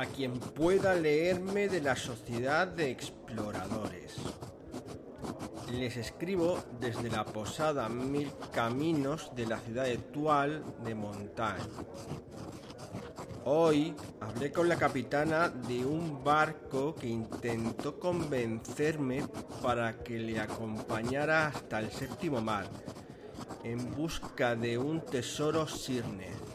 a quien pueda leerme de la Sociedad de Exploradores. Les escribo desde la posada Mil Caminos de la ciudad de Tual de Montaña. Hoy hablé con la capitana de un barco que intentó convencerme para que le acompañara hasta el séptimo mar en busca de un tesoro sirne.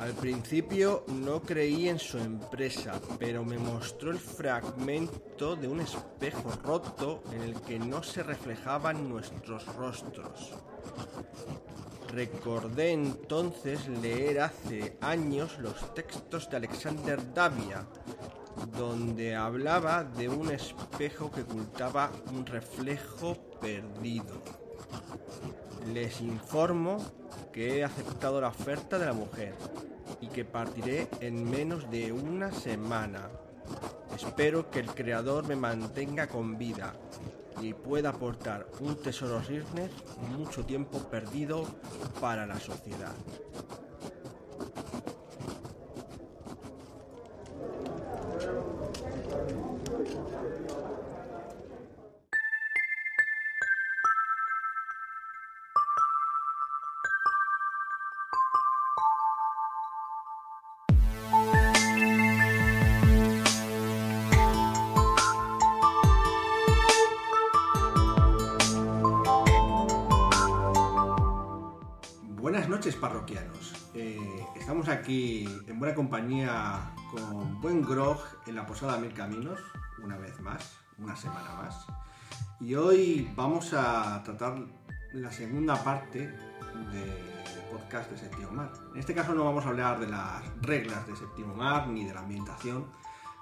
Al principio no creí en su empresa, pero me mostró el fragmento de un espejo roto en el que no se reflejaban nuestros rostros. Recordé entonces leer hace años los textos de Alexander Davia, donde hablaba de un espejo que ocultaba un reflejo perdido. Les informo que he aceptado la oferta de la mujer partiré en menos de una semana. Espero que el Creador me mantenga con vida y pueda aportar un tesoro Rirner mucho tiempo perdido para la sociedad. Parroquianos. Eh, estamos aquí en buena compañía con buen grog en la Posada Mil Caminos, una vez más, una semana más. Y hoy vamos a tratar la segunda parte del podcast de Séptimo Mar. En este caso no vamos a hablar de las reglas de Séptimo Mar ni de la ambientación,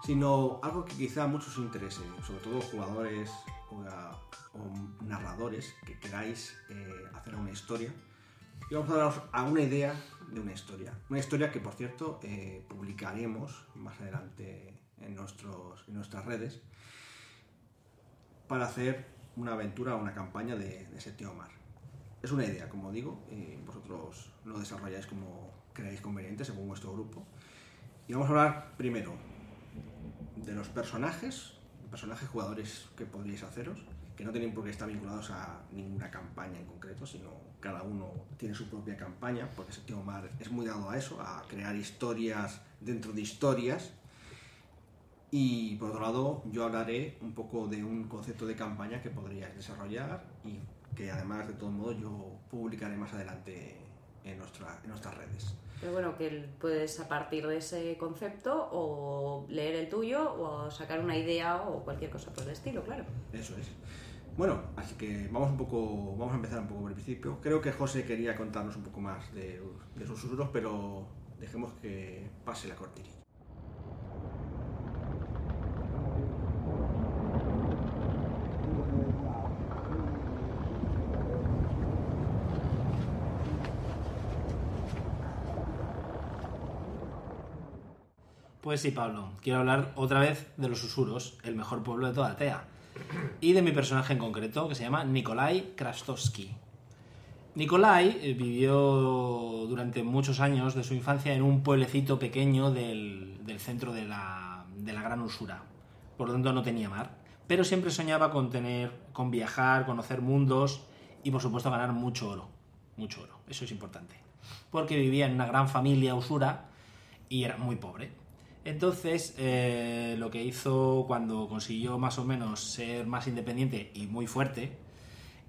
sino algo que quizá muchos os interese, sobre todo jugadores o, o narradores que queráis eh, hacer una historia y vamos a daros a una idea de una historia. Una historia que, por cierto, eh, publicaremos más adelante en, nuestros, en nuestras redes para hacer una aventura o una campaña de, de Séptimo Mar. Es una idea, como digo, y vosotros lo desarrolláis como creáis conveniente según vuestro grupo. Y vamos a hablar primero de los personajes, personajes jugadores que podríais haceros, que no tienen por qué estar vinculados a ninguna campaña en concreto, sino cada uno tiene su propia campaña, porque Séptimo Mar es muy dado a eso, a crear historias dentro de historias. Y por otro lado, yo hablaré un poco de un concepto de campaña que podríais desarrollar y que además de todo modo yo publicaré más adelante en, nuestra, en nuestras redes. Pero bueno, que puedes a partir de ese concepto o leer el tuyo o sacar una idea o cualquier cosa por el estilo, claro. Eso es. Bueno, así que vamos un poco, vamos a empezar un poco por el principio. Creo que José quería contarnos un poco más de, de sus susurros, pero dejemos que pase la cortinilla. Pues sí, Pablo, quiero hablar otra vez de los susurros, el mejor pueblo de toda Tea. Y de mi personaje en concreto, que se llama Nikolai Krastovsky. Nikolai eh, vivió durante muchos años de su infancia en un pueblecito pequeño del, del centro de la, de la Gran Usura. Por lo tanto, no tenía mar. Pero siempre soñaba con tener, con viajar, conocer mundos y, por supuesto, ganar mucho oro. Mucho oro. Eso es importante. Porque vivía en una gran familia usura y era muy pobre. Entonces, eh, lo que hizo cuando consiguió más o menos ser más independiente y muy fuerte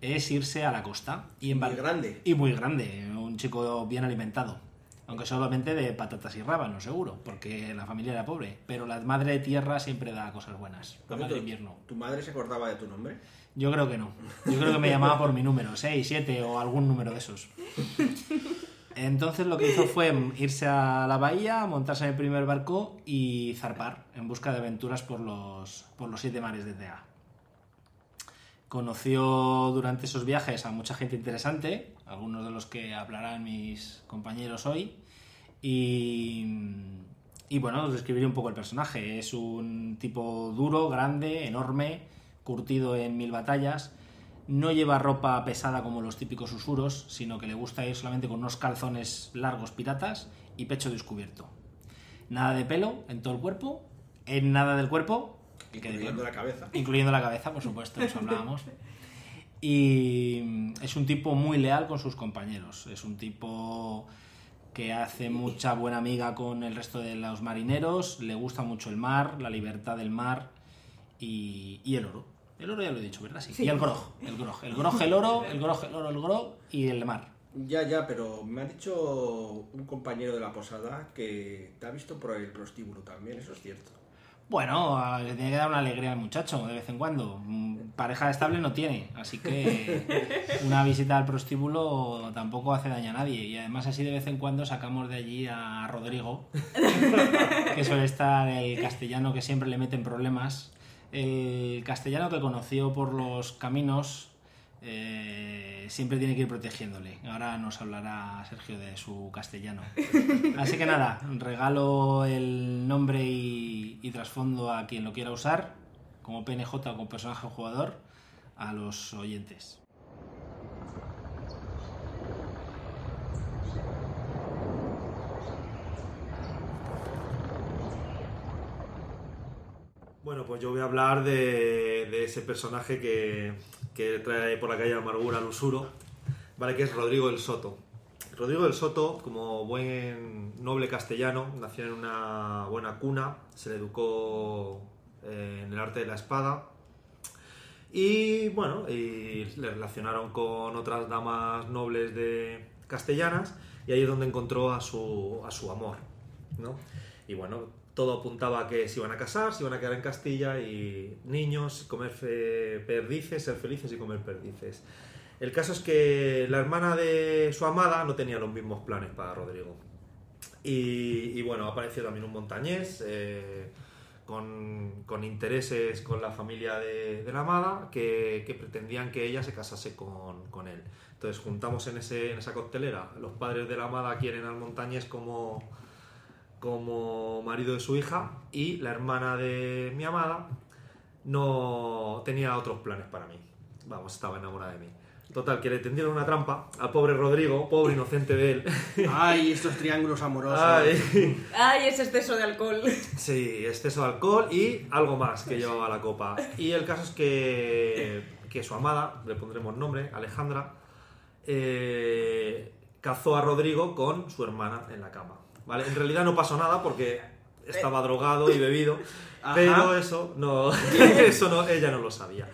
es irse a la costa. Y, Muy grande. Y muy grande, un chico bien alimentado. Aunque solamente de patatas y rábanos, seguro, porque la familia era pobre. Pero la madre de tierra siempre da cosas buenas. La madre invierno. ¿Tu madre se acordaba de tu nombre? Yo creo que no. Yo creo que me llamaba por mi número, 6, 7 o algún número de esos. Entonces lo que hizo fue irse a la bahía, montarse en el primer barco y zarpar en busca de aventuras por los, por los siete mares de Tea. Conoció durante esos viajes a mucha gente interesante, algunos de los que hablarán mis compañeros hoy, y, y bueno, os describiré un poco el personaje. Es un tipo duro, grande, enorme, curtido en mil batallas, no lleva ropa pesada como los típicos susurros, sino que le gusta ir solamente con unos calzones largos piratas y pecho descubierto. Nada de pelo en todo el cuerpo, en nada del cuerpo, Incluyendo la cabeza. incluyendo la cabeza, por supuesto, eso hablábamos. Y es un tipo muy leal con sus compañeros. Es un tipo que hace mucha buena amiga con el resto de los marineros, le gusta mucho el mar, la libertad del mar y, y el oro. El oro ya lo he dicho, ¿verdad? Sí. Y el grog, el grog. El grog, el oro, el grog, el oro, el grog y el mar. Ya, ya, pero me ha dicho un compañero de la posada que te ha visto por el prostíbulo también, eso es cierto. Bueno, le tiene que dar una alegría al muchacho de vez en cuando. Mm, Pareja estable no tiene, así que una visita al prostíbulo tampoco hace daño a nadie. Y además así de vez en cuando sacamos de allí a Rodrigo, que suele estar el castellano que siempre le meten problemas. El castellano que conoció por los caminos eh, siempre tiene que ir protegiéndole. Ahora nos hablará Sergio de su castellano. Así que nada, regalo el nombre y, y trasfondo a quien lo quiera usar, como PNJ o como personaje o jugador, a los oyentes. Bueno, pues yo voy a hablar de, ese personaje que, trae por la calle Amargura al Usuro, ¿vale? Que es Rodrigo del Soto. Rodrigo del Soto, como buen noble castellano, nació en una buena cuna, se le educó eh, en el arte de la espada y bueno, le relacionaron con otras damas nobles de castellanas y ahí es donde encontró a su, a su amor, ¿no? Y bueno, todo apuntaba a que se iban a casar, se iban a quedar en Castilla y niños, comer perdices, ser felices y comer perdices. El caso es que la hermana de su amada no tenía los mismos planes para Rodrigo. Y, y bueno, apareció también un montañés eh, con, intereses con la familia de, la amada que, pretendían que ella se casase con, con él. Entonces juntamos en, ese, en esa coctelera, los padres de la amada quieren al montañés como, como marido de su hija y la hermana de mi amada no tenía otros planes para mí. Vamos, estaba enamorada de mí. Total, que le tendieron una trampa al pobre Rodrigo, pobre inocente de él. Ay, estos triángulos amorosos. Ay. Ay, ese exceso de alcohol. Sí, exceso de alcohol y algo más que llevaba la copa. Y el caso es que, que su amada, le pondremos nombre, Alejandra, eh, cazó a Rodrigo con su hermana en la cama. ¿Vale? En realidad no pasó nada porque estaba drogado y bebido, Ajá. pero eso no, eso no, ella no lo sabía.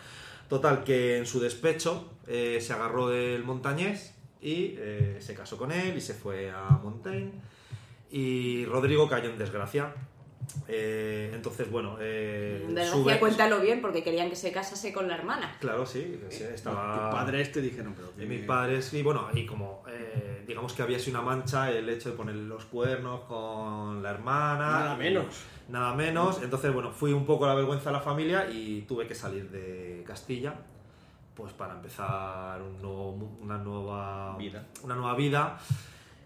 Total, que en su despecho eh, se agarró del montañés y eh, se casó con él y se fue a Montaigne. Y Rodrigo cayó en desgracia. Eh, entonces, bueno, eh, Desgracia, sube- cuéntalo bien, porque querían que se casase con la hermana. Claro, sí, sí, estaba... Tu padre este dijeron, pero Y mis padres, y bueno, y como eh, digamos que había sido una mancha el hecho de poner los cuernos con la hermana. Nada menos. Nada menos. Entonces, bueno, fui un poco la vergüenza de la familia y tuve que salir de Castilla, pues para empezar un nuevo una nueva Vida. Una nueva vida.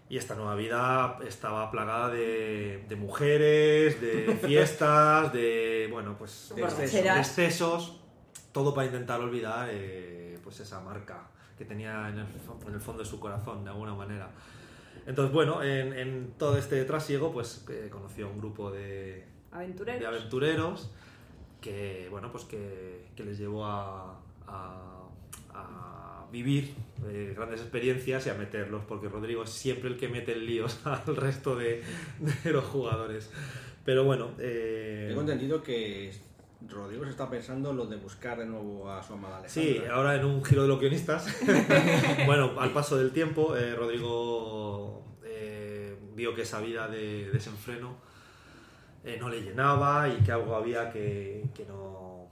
Y esta nueva vida estaba plagada de, de mujeres, de fiestas, de, bueno, pues de excesos, todo para intentar olvidar eh, pues esa marca que tenía en el, fo- en el fondo de su corazón, de alguna manera. Entonces, bueno, en, en todo este trasiego, pues eh, conoció a un grupo de, Aventureros. de aventureros que, bueno, pues que, que les llevó a, a- a vivir eh, grandes experiencias y a meterlos, porque Rodrigo es siempre el que mete en líos al resto de, de los jugadores. Pero bueno, eh, Tengo entendido que Rodrigo se está pensando lo de buscar de nuevo a su amada Sí, Alejandra. ahora en un giro de los guionistas. bueno, al paso del tiempo, eh, Rodrigo eh, vio que esa vida de desenfreno eh, no le llenaba y que algo había que, que no,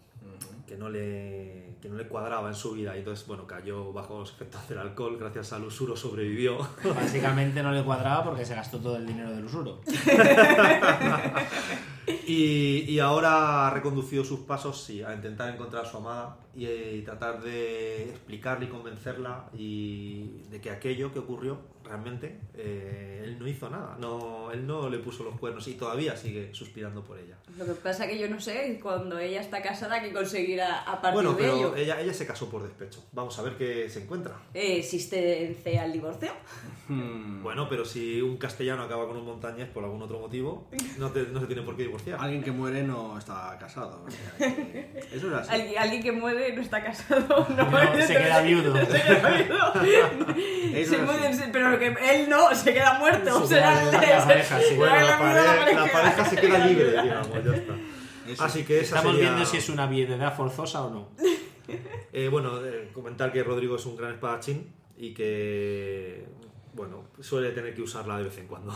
que, no le, que no le cuadraba en su vida. Y entonces, bueno, cayó bajo los efectos del alcohol, gracias al usuro sobrevivió. Básicamente no le cuadraba porque se gastó todo el dinero del usuro. Y, y ahora ha reconducido sus pasos, sí, a intentar encontrar a su amada y, eh, tratar de explicarle y convencerla y de que aquello que ocurrió realmente eh, él no hizo nada, no, él no le puso los cuernos y todavía sigue suspirando por ella. Lo que pasa que yo no sé cuando ella está casada qué conseguirá a partir Bueno, de pero ello. ella, ella se casó por despecho. Vamos a ver qué se encuentra. Eh, ¿Existencia el divorcio? Hmm, Bueno, pero si un castellano acaba con un montañés por algún otro motivo, no, te- no se tiene por qué divorciar. Alguien que muere no está casado. o sea que Eso es así. Alguien, alguien que muere no está casado, no, No, se queda viudo. Se queda viudo. Eso Se es muere, así. pero que él no, se queda muerto. Se o sea, queda- la pareja, sí. Bueno, la, la pare- viuda, la pareja se queda libre, digamos, ya está. Eso Así que esa Estamos sería- viendo si es una viudedad forzosa o no. Eh, bueno, eh, comentar que Rodrigo es un gran espadachín y que, bueno, suele tener que usarla de vez en cuando.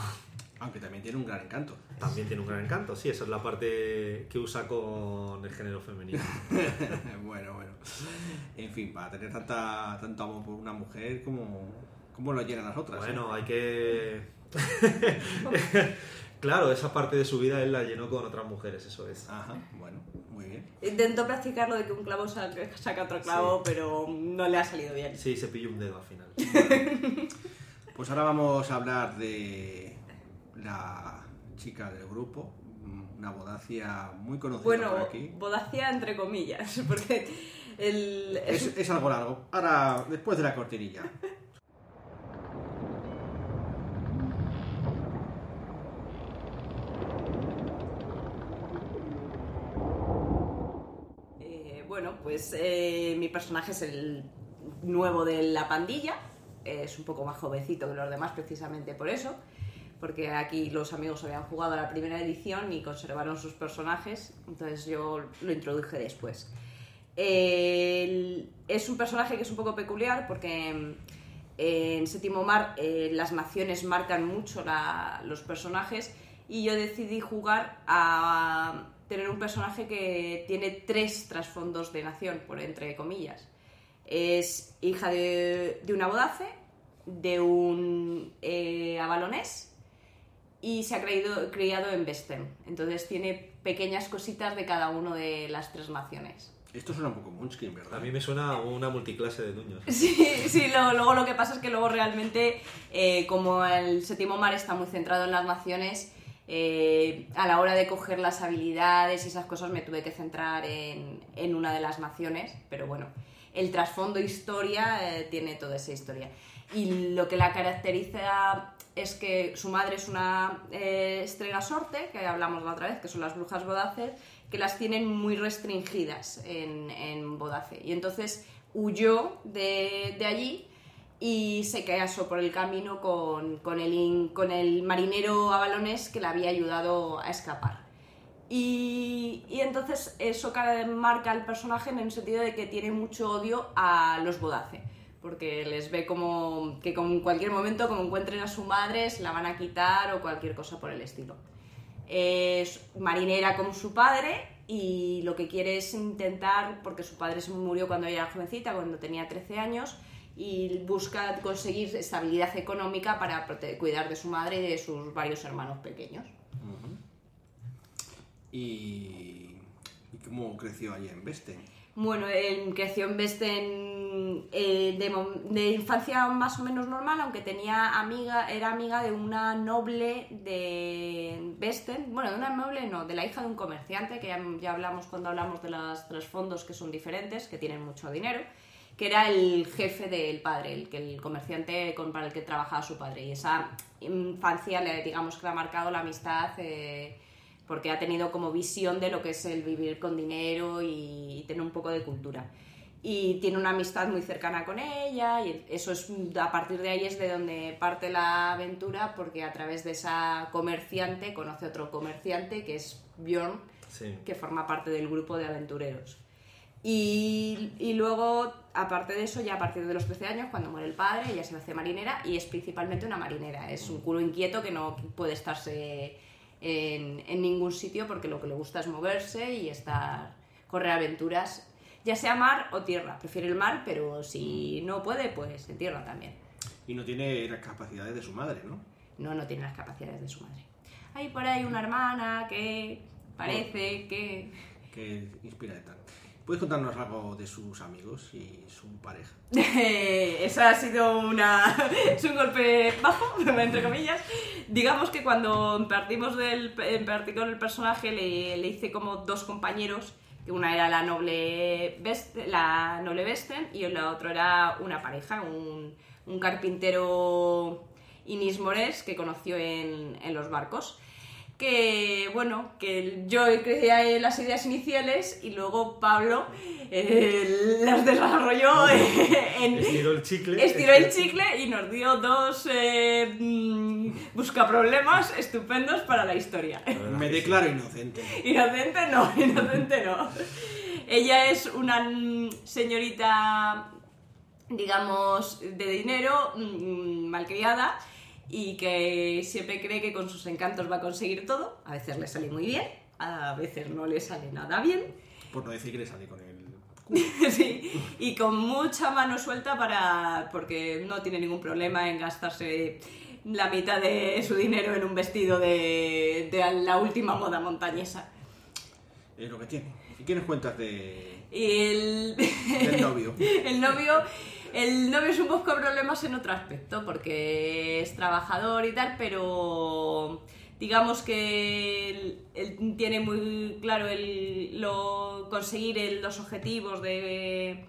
Aunque también tiene un gran encanto. También tiene un gran encanto, sí, esa es la parte que usa con el género femenino. bueno, bueno. En fin, para tener tanta, tanto amor por una mujer, como ¿cómo lo llenan las otras? eh? Bueno, hay que... claro, esa parte de su vida él la llenó con otras mujeres, eso es. Ajá, bueno, muy bien. Intentó practicar lo de que un clavo saca, saca otro clavo, pero no le ha salido bien. Sí, se pilló un dedo al final. Pues ahora vamos a hablar de la chica del grupo, una bodacia muy conocida Bueno, por aquí. bodacia entre comillas, porque el, es- Es, algo largo. Ahora, después de la cortinilla. Eh, bueno, pues eh, mi personaje es el nuevo de la pandilla. Es un poco más jovencito que los demás precisamente por eso. Porque aquí los amigos habían jugado a la primera edición y conservaron sus personajes. Entonces yo lo introduje después. Es un personaje que es un poco peculiar porque mm, en Séptimo Mar eh, las naciones marcan mucho los personajes y yo decidí jugar a tener un personaje que tiene tres trasfondos de nación, por entre comillas. Es hija de, de una bodace, de un eh, avalonés y se ha creído- criado en Vestem. Entonces tiene pequeñas cositas de cada una de las tres naciones. Esto suena un poco Munchkin, ¿verdad? A mí me suena a una multiclase de duños. Sí, sí, lo- luego lo que pasa es que luego realmente, eh, como el séptimo mar está muy centrado en las naciones, eh, a la hora de coger las habilidades y esas cosas me tuve que centrar en, en una de las naciones, pero bueno, el trasfondo historia eh, tiene toda esa historia. Y lo que la caracteriza es que su madre es una eh, estrella sorte, que hablamos la otra vez, que son las brujas bodaces, que las tienen muy restringidas en, en Bodace. Y entonces huyó de, de allí y se casó por el camino con, con el, con el marinero avalonés que le había ayudado a escapar. Y, y entonces eso ca- marca al personaje en el sentido de que tiene mucho odio a los bodace, porque les ve como que con cualquier momento, como encuentren a su madre, se la van a quitar o cualquier cosa por el estilo. Es marinera como su padre y lo que quiere es intentar, porque su padre se murió cuando ella era jovencita, cuando tenía 13 años, y busca conseguir estabilidad económica para cuidar de su madre y de sus varios hermanos pequeños. ¿Y, y cómo creció allí en Veste? Bueno, él creció en Vesten eh, de, infancia más o menos normal, aunque tenía amiga, era amiga de una noble de Vesten, bueno, de una noble no, de la hija de un comerciante, que ya, ya hablamos cuando hablamos de los trasfondos que son diferentes, que tienen mucho dinero, que era el jefe del padre, el, el comerciante con, para el que trabajaba su padre. Y esa infancia, le, digamos que ha marcado la amistad. eh, porque ha tenido como visión de lo que es el vivir con dinero y tener un poco de cultura. Y tiene una amistad muy cercana con ella y eso es a partir de ahí es de donde parte la aventura porque a través de esa comerciante conoce otro comerciante que es Bjorn Sí. que forma parte del grupo de aventureros. Y, y luego, aparte de eso, ya a partir de los 13 años, cuando muere el padre, ella se hace marinera y es principalmente una marinera. Es un culo inquieto que no puede estarse en, en ningún sitio porque lo que le gusta es moverse y estar, correr aventuras, ya sea mar o tierra. Prefiere el mar, pero si no puede, pues en tierra también. Y no tiene las capacidades de su madre, ¿no? No, no tiene las capacidades de su madre. Hay por ahí una hermana que parece que... que inspira y tal. ¿Puedes contarnos algo de sus amigos y su pareja? Eso ha sido una, es un golpe bajo, entre comillas. Digamos que cuando partimos del, partí con el personaje le, le hice como dos compañeros, que una era la noble, la noble Besten y la otra era una pareja, un, un carpintero Mores que conoció en, en los barcos que bueno, que yo creía en las ideas iniciales y luego Pablo eh, las desarrolló en... Estiró el chicle. Estiró el chicle y nos dio dos eh, mm, buscaproblemas estupendos para la historia. Me declaro inocente. Inocente no, inocente no. Ella es una mm, señorita, digamos, de dinero, mm, malcriada, y que siempre cree que con sus encantos va a conseguir todo. A veces le sale muy bien, a veces no le sale nada bien. Por no decir que le sale con el... sí, y con mucha mano suelta para porque no tiene ningún problema en gastarse la mitad de su dinero en un vestido de, de la última moda montañesa. Es lo que tiene. ¿Y qué nos cuentas de... El, del novio? el novio el novio es un poco problemas en otro aspecto, porque es trabajador y tal, pero digamos que él, tiene muy claro el, lo, conseguir el- los objetivos de,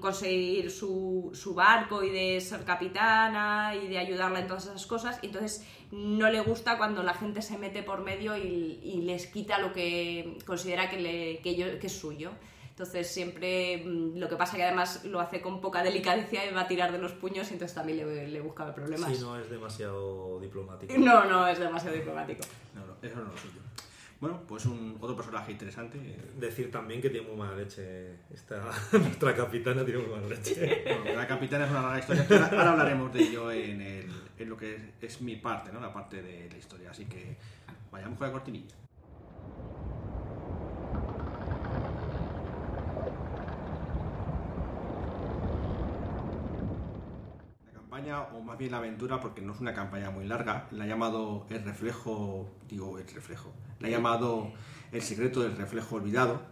conseguir su, barco y de ser capitana y de ayudarla en todas esas cosas. Y entonces no le gusta cuando la gente se mete por medio y, les quita lo que considera que, le- que es suyo. Entonces siempre mm, lo que pasa que además lo hace con poca delicadeza y va a tirar de los puños y entonces también le, le busca problemas. Sí, no es demasiado diplomático. no, no, es demasiado diplomático. No, no, eso no es lo suyo. Bueno, pues un otro personaje interesante. Decir también que tiene muy mala leche. Esta, nuestra capitana tiene muy mala leche. Bueno, la capitana es una larga historia. Ahora, ahora hablaremos de ello en, el- en lo que es, es mi parte, ¿no? La parte de la historia. Así que vayamos con la cortinilla. La campaña, o más bien la aventura, porque no es una campaña muy larga, la ha llamado El reflejo, digo el reflejo, la ha llamado El secreto del reflejo olvidado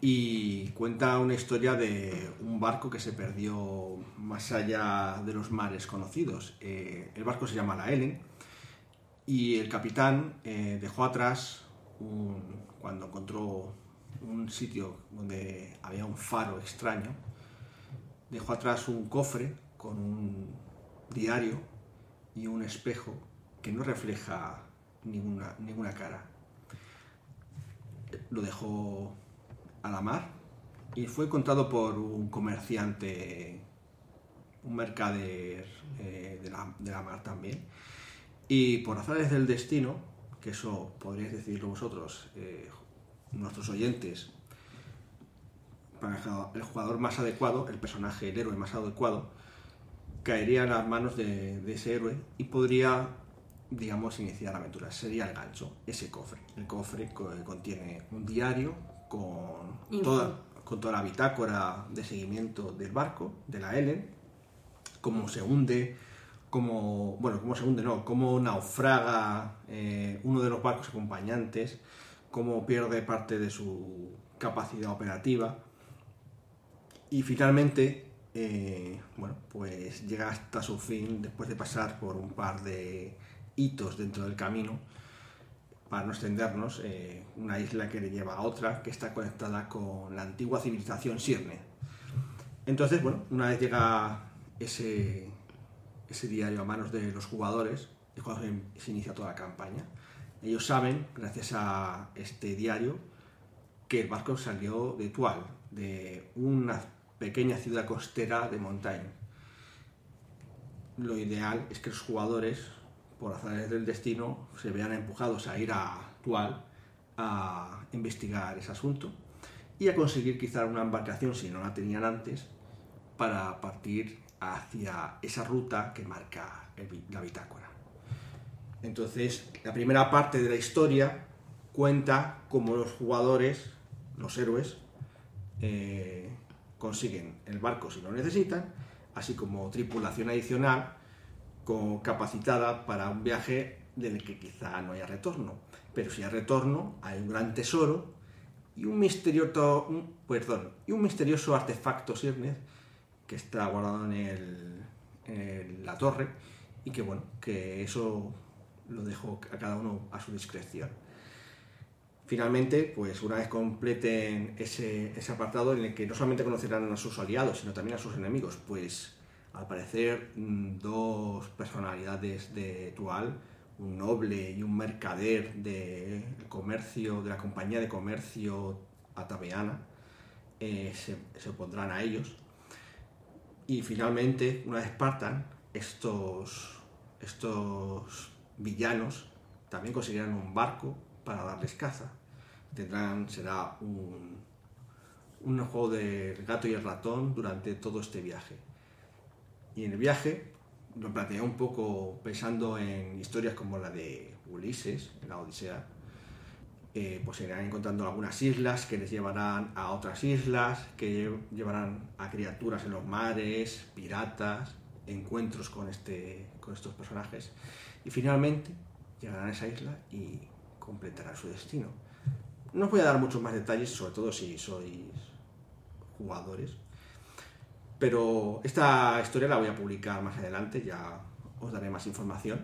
y cuenta una historia de un barco que se perdió más allá de los mares conocidos. Eh, el barco se llama la Ellen y el capitán eh, dejó atrás, un- cuando encontró un sitio donde había un faro extraño, dejó atrás un cofre con un diario y un espejo que no refleja ninguna, ninguna cara. Lo dejó a la mar y fue contado por un comerciante, un mercader eh, de, la, de la mar también. Y por azares del destino, que eso podríais decirlo vosotros, eh, nuestros oyentes, para el jugador más adecuado, el personaje, el héroe más adecuado, caería en las manos de, de ese héroe y podría, digamos, iniciar la aventura. Sería el gancho, ese cofre. El cofre co- contiene un diario con Info. toda, con toda la bitácora de seguimiento del barco, de la Ellen, cómo se hunde, cómo, bueno, cómo se hunde, no, cómo naufraga eh, uno de los barcos acompañantes, cómo pierde parte de su capacidad operativa. Y finalmente, eh, bueno, pues llega hasta su fin después de pasar por un par de hitos dentro del camino. Para no extendernos, eh, una isla que le lleva a otra que está conectada con la antigua civilización Sirne. Entonces, bueno, una vez llega ese, ese diario a manos de los jugadores, es cuando se, inicia toda la campaña. Ellos saben, gracias a este diario, que el barco salió de Tual, de una pequeña ciudad costera de Montaigne. Lo ideal es que los jugadores, por azares del destino, se vean empujados a ir a Tual a investigar ese asunto y a conseguir quizá una embarcación, si no la tenían antes, para partir hacia esa ruta que marca la bitácora. Entonces, la primera parte de la historia cuenta cómo los jugadores, los héroes, eh, consiguen el barco si lo necesitan, así como tripulación adicional capacitada para un viaje del que quizá no haya retorno. Pero si hay retorno, hay un gran tesoro y un misterioso, un- perdón, y un misterioso artefacto Sirnez que está guardado en, en la torre y que bueno, que eso lo dejo a cada uno a su discreción. Finalmente, pues una vez completen ese, ese apartado en el que no solamente conocerán a sus aliados, sino también a sus enemigos, pues al parecer mm, dos personalidades de Tual, un noble y un mercader del comercio, de la compañía de comercio atabeana, eh, se, se opondrán a ellos. Y finalmente, una vez partan, estos, estos villanos también conseguirán un barco para darles caza. Tendrán, será un, un juego del gato y el ratón durante todo este viaje. Y en el viaje lo planteé un poco pensando en historias como la de Ulises, la Odisea. Eh, pues irán encontrando algunas islas que les llevarán a otras islas, que lle- llevarán a criaturas en los mares, piratas, encuentros con, este, con estos personajes. Y finalmente llegarán a esa isla y completarán su destino. No os voy a dar muchos más detalles, sobre todo si sois jugadores. Pero esta historia la voy a publicar más adelante, ya os daré más información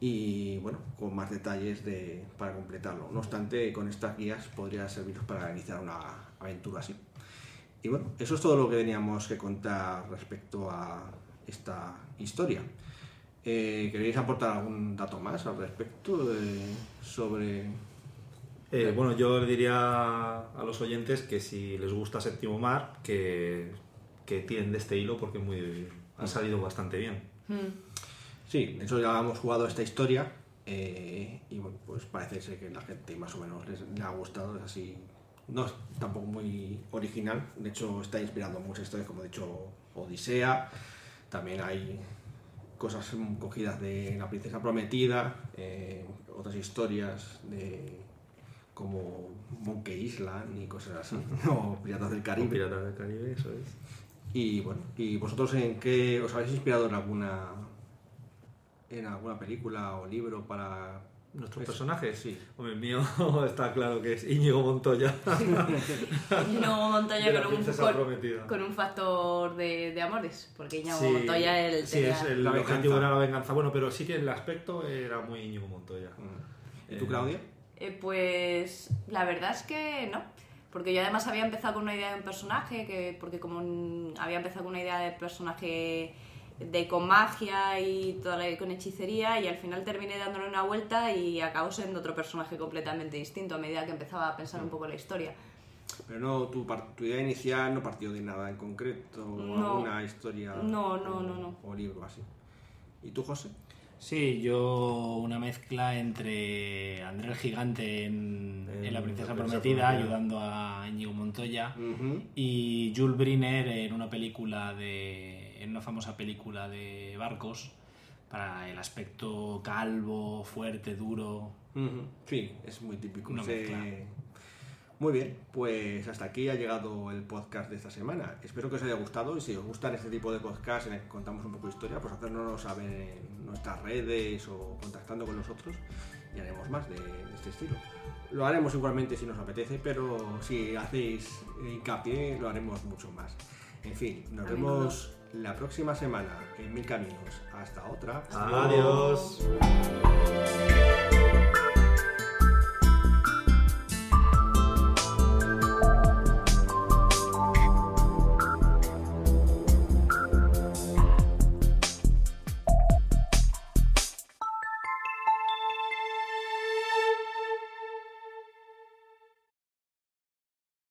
y bueno, con más detalles de, para completarlo. No obstante, con estas guías podría serviros para iniciar una aventura así. Y bueno, eso es todo lo que teníamos que contar respecto a esta historia. Eh, ¿Queréis aportar algún dato más al respecto de- sobre Eh, bueno, yo le diría a los oyentes que si les gusta Séptimo Mar, que, que tiren de este hilo porque muy, ha salido bastante bien. Mm. Sí, de hecho ya hemos jugado esta historia eh, y bueno, pues parece ser que la gente más o menos les, le ha gustado, es así, no es tampoco muy original, de hecho está inspirando muchas historias, como he dicho, Odisea, también hay cosas cogidas de La Princesa Prometida, eh, otras historias de como Monkey Island y cosas así, o Piratas del Caribe. Piratas del Caribe, eso es. Y bueno, ¿y vosotros en qué os habéis inspirado en alguna en alguna película o libro para ¿Nuestros Eso. personajes? Sí. Hombre, el mío está claro que es Íñigo Montoya. Íñigo Montoya con un, con, un factor de, de amores, porque Íñigo Sí, Montoya el sí, tenía- es el La objetivo venganza. era la venganza. Bueno, pero sí que el aspecto era muy Íñigo Montoya. ¿Y tú, Eh, Claudia? Eh, pues la verdad es que no. Porque yo además había empezado con una idea de un personaje, que, porque como un- había empezado con una idea de personaje de con magia y toda la- con hechicería y al final terminé dándole una vuelta y acabó siendo otro personaje completamente distinto a medida que empezaba a pensar un poco la historia. Pero no, tu, tu idea inicial no partió de nada en concreto, o No. alguna historia No, no, no, no. o libro así. ¿Y tú, José? Sí, yo una mezcla entre André el Gigante en, En en La Princesa La Princesa Prometida, Prometida. ayudando a Íñigo Montoya, Ujú. y Jules Briner en una película de. En una famosa película de barcos, para el aspecto calvo, fuerte, duro. Sí, es muy típico. Ese- mezcla. Muy bien, pues hasta aquí ha llegado el podcast de esta semana. Espero que os haya gustado y si os gustan este tipo de podcasts en el que contamos un poco de historia, pues hacérnoslo saber en nuestras redes o contactando con nosotros y haremos más de, de este estilo. Lo haremos igualmente si nos apetece, pero si hacéis hincapié lo haremos mucho más. En fin, nos A menudo. vemos la próxima semana en Mil Caminos. Hasta otra. Adiós. Adiós.